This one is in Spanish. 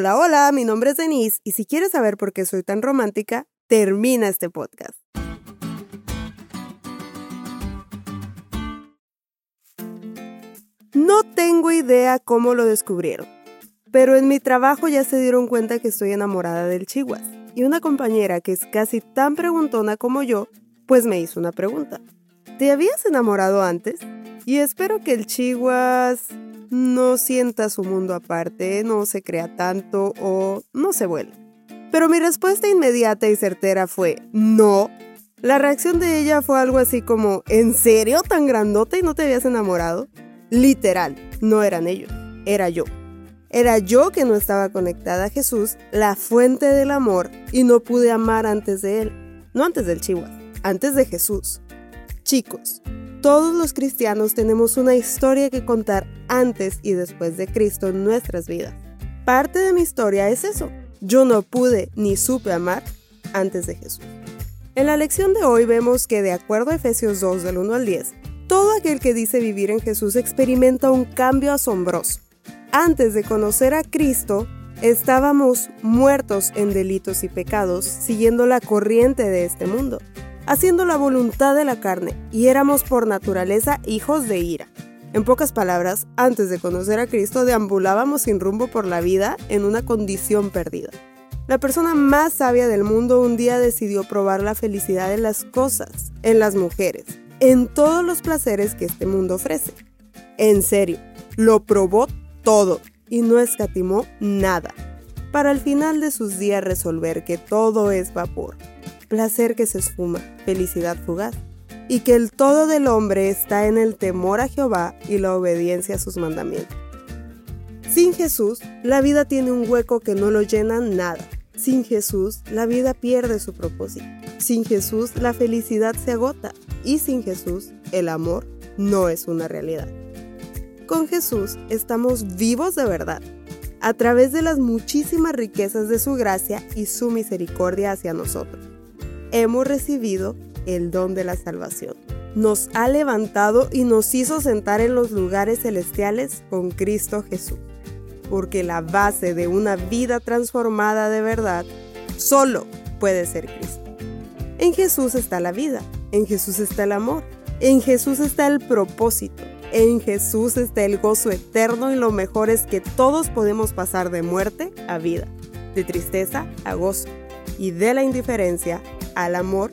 Hola, hola, mi nombre es Denise y si quieres saber por qué soy tan romántica, termina este podcast. No tengo idea cómo lo descubrieron, pero en mi trabajo ya se dieron cuenta que estoy enamorada del chihuas y una compañera que es casi tan preguntona como yo, pues me hizo una pregunta. ¿Te habías enamorado antes? Y espero que el chihuas no sienta su mundo aparte, no se crea tanto o no se vuelve. Pero mi respuesta inmediata y certera fue no. La reacción de ella fue algo así como, ¿en serio tan grandote y no te habías enamorado? Literal, no eran ellos, era yo. Era yo que no estaba conectada a Jesús, la fuente del amor, y no pude amar antes de él. No antes del chihuahua, antes de Jesús. Chicos, todos los cristianos tenemos una historia que contar antes y después de Cristo en nuestras vidas. Parte de mi historia es eso. Yo no pude ni supe amar antes de Jesús. En la lección de hoy vemos que de acuerdo a Efesios 2 del 1 al 10, todo aquel que dice vivir en Jesús experimenta un cambio asombroso. Antes de conocer a Cristo, estábamos muertos en delitos y pecados, siguiendo la corriente de este mundo haciendo la voluntad de la carne, y éramos por naturaleza hijos de ira. En pocas palabras, antes de conocer a Cristo deambulábamos sin rumbo por la vida en una condición perdida. La persona más sabia del mundo un día decidió probar la felicidad en las cosas, en las mujeres, en todos los placeres que este mundo ofrece. En serio, lo probó todo y no escatimó nada, para al final de sus días resolver que todo es vapor placer que se esfuma, felicidad fugaz, y que el todo del hombre está en el temor a Jehová y la obediencia a sus mandamientos. Sin Jesús, la vida tiene un hueco que no lo llena nada. Sin Jesús, la vida pierde su propósito. Sin Jesús, la felicidad se agota. Y sin Jesús, el amor no es una realidad. Con Jesús estamos vivos de verdad, a través de las muchísimas riquezas de su gracia y su misericordia hacia nosotros hemos recibido el don de la salvación. Nos ha levantado y nos hizo sentar en los lugares celestiales con Cristo Jesús. Porque la base de una vida transformada de verdad solo puede ser Cristo. En Jesús está la vida, en Jesús está el amor, en Jesús está el propósito, en Jesús está el gozo eterno y lo mejor es que todos podemos pasar de muerte a vida, de tristeza a gozo y de la indiferencia al amor